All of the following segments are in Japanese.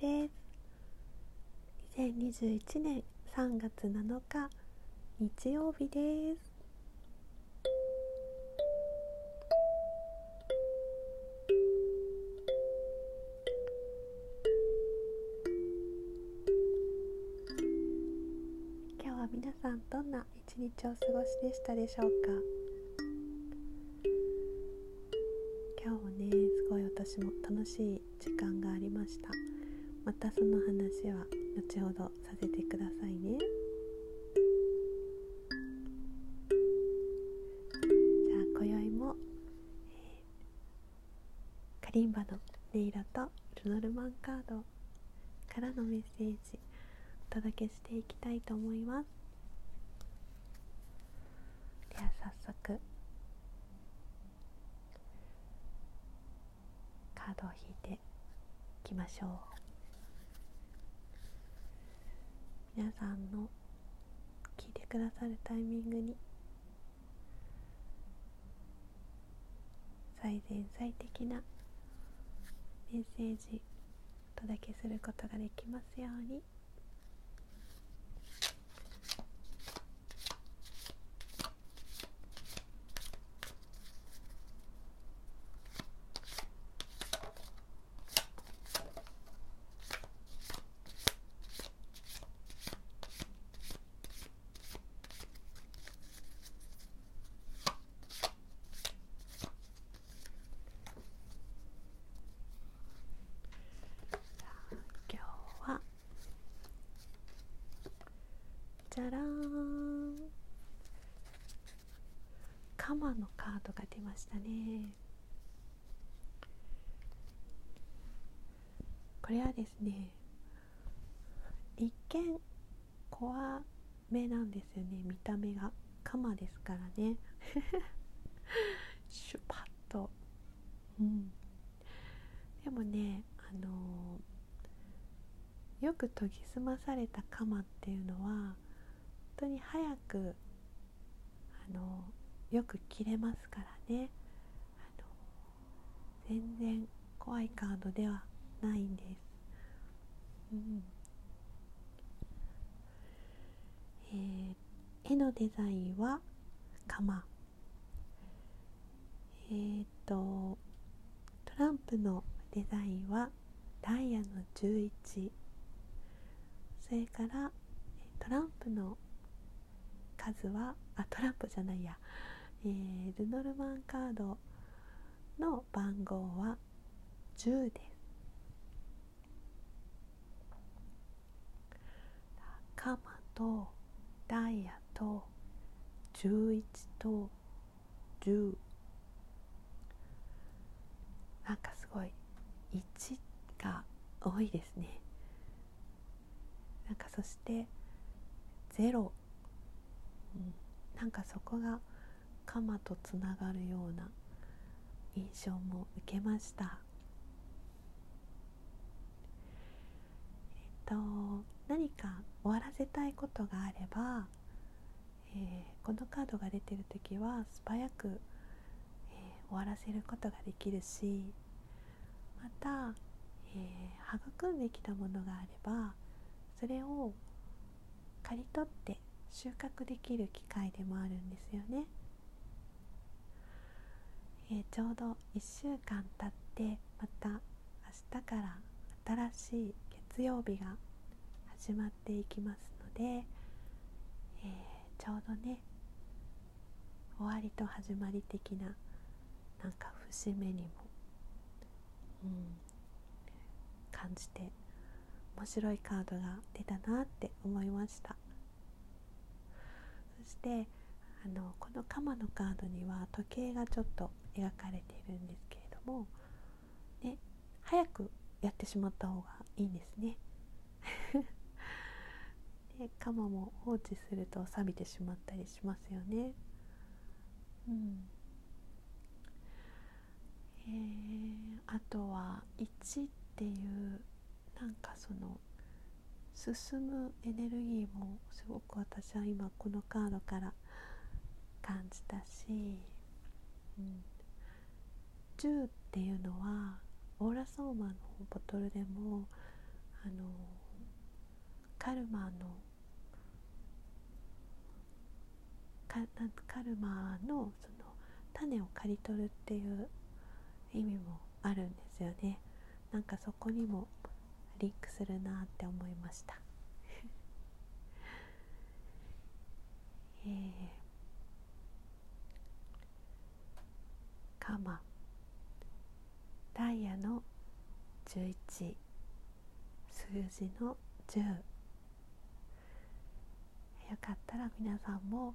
です。2021年3月7日日曜日です。今日は皆さんどんな一日を過ごしでしたでしょうか？今日ね、すごい私も楽しい時間がありました。またその話は後ほどさせてくださいね。じゃあ今宵も、えー、カリンバの音色とルノルマンカードからのメッセージお届けしていきたいと思います。では早速カードを引いていきましょう。皆さんの聞いてくださるタイミングに最善最適なメッセージお届けすることができますように。じゃらーんカマのカードが出ましたね。これはですね一見怖めなんですよね。見た目が。カマですからね。シュパッと。うん。でもねあのー、よく研ぎ澄まされたカマっていうのは本当に早くあのよく切れますからね。あの全然怖いカードではないんです、うん、えー、絵のデザインは鎌。えー、とトランプのデザインはダイヤの11それからトランプの数はあトランプじゃないや、えー、ルノルマンカードの番号は10です。カマとダイヤと11と10なんかすごい1が多いですね。なんかそして0うん、なんかそこが鎌とつながるような印象も受けました。えっと何か終わらせたいことがあれば、えー、このカードが出てる時は素早く、えー、終わらせることができるしまた、えー、育んできたものがあればそれを刈り取って収穫できる機会でもあるんですよね、えー、ちょうど1週間経ってまた明日から新しい月曜日が始まっていきますので、えー、ちょうどね終わりと始まり的ななんか節目にも、うん、感じて面白いカードが出たなって思いました。そしてあのこの鎌のカードには時計がちょっと描かれているんですけれども、ね、早くやってしまった方がいいんですね。で鎌も放置すると錆びてしまったりしますよね。うんえー、あとは1っていうなんかその進むエネルギーもすごく私は今このカードから感じたし、うん、10っていうのはオーラソーマのボトルでもあのカルマのカカルマのその種を刈り取るっていう意味もあるんですよね。なんかそこにもリンクするなって思いました。えー、カマ。ダイヤの11数字の10よかったら皆さんも、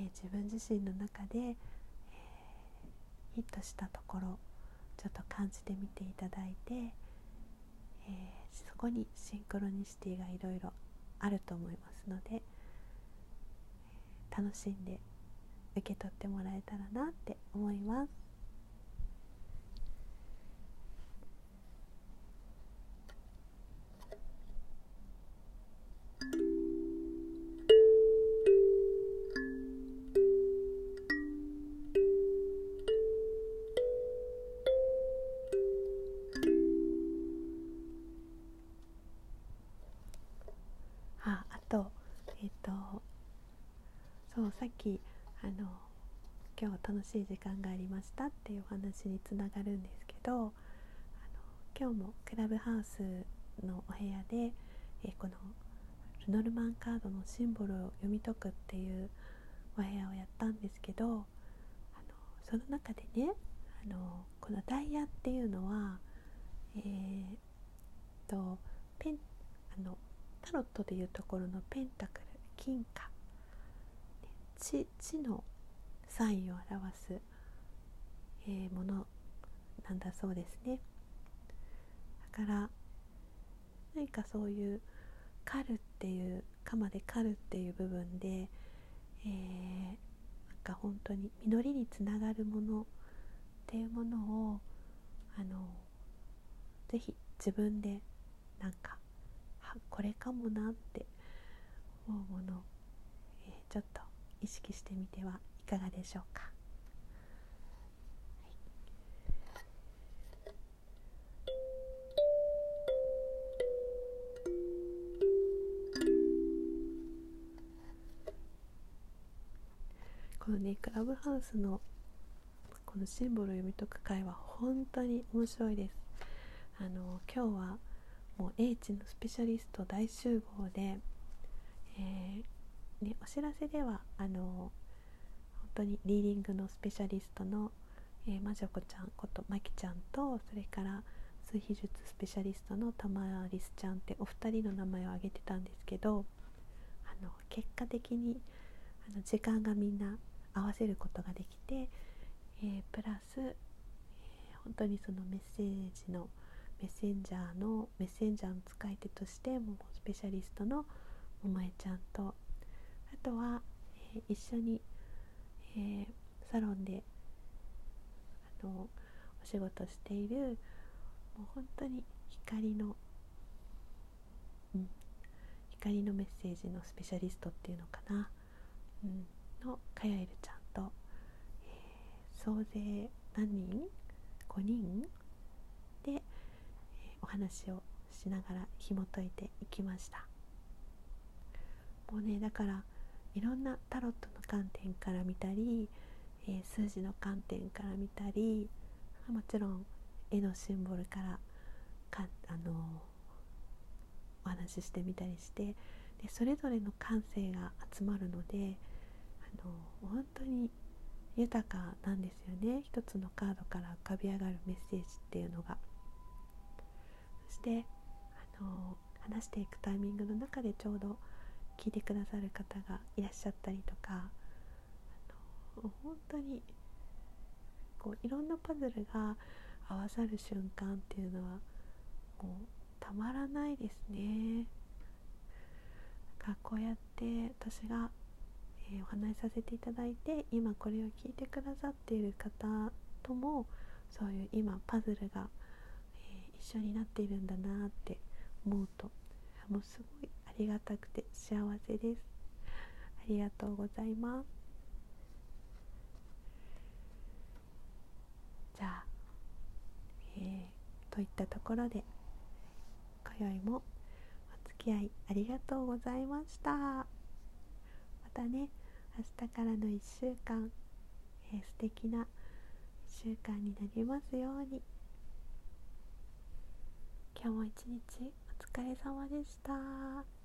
えー、自分自身の中で、えー、ヒットしたところちょっと感じてみていただいて、えー、そこにシンクロニシティがいろいろあると思いますので、楽しんで受け取ってもらえたらなって思います。きあの今日楽しい時間がありましたっていうお話につながるんですけどあの今日もクラブハウスのお部屋で、えこのルノルマンカードのシンボルを読み解くっていうお部屋をやったんですけどあのその中でねあのこのダイヤっていうのはえー、とペンあのタロットでいうところのペンタクル金貨地地のサインを表す、えー、ものなんだそうですね。だから何かそういう狩るっていう鎌で狩るっていう部分で、えー、なんか本当に実りにつながるものっていうものをあのぜひ自分でなんかこれかもなって思うもの、えー、ちょっと意識してみてはいかがでしょうか。このねクラブハウスのこのシンボルを読み解く会は本当に面白いです。あの今日はもう英知のスペシャリスト大集合で、えー、ね、お知らせではあの本当にリーディングのスペシャリストの、えー、まじょこちゃんことまきちゃんとそれから数秘術スペシャリストのたまりすちゃんってお二人の名前を挙げてたんですけどあの結果的にあの時間がみんな合わせることができて、えー、プラス、えー、本当にそのメッセージのメッセンジャーのメッセンジャーの使い手としてもうスペシャリストのもえちゃんとあとは、えー、一緒に、えー、サロンであのお仕事しているもう本当に光の、うん、光のメッセージのスペシャリストっていうのかな、うん、のかやえるちゃんと、えー、総勢何人 ?5 人で、えー、お話をしながら紐解いていきましたもうねだからいろんなタロットの観点から見たり、えー、数字の観点から見たりもちろん絵のシンボルからかあのお話ししてみたりしてでそれぞれの感性が集まるのであの本当に豊かなんですよね一つのカードから浮かび上がるメッセージっていうのが。そしてあの話していくタイミングの中でちょうど聞いてくださる方がいらっしゃったりとかあの本当にこういろんなパズルが合わさる瞬間っていうのはもうたまらないですね。がこうやって私が、えー、お話しさせていただいて今これを聞いてくださっている方ともそういう今パズルが、えー、一緒になっているんだなって思うともうすごいりがたくて幸せです。ありがとうございます。じゃあ、えー、といったところで今宵もお付き合いありがとうございました。またね明日からの1週間、えー、素敵な1週間になりますように。今日も一日お疲れ様でした。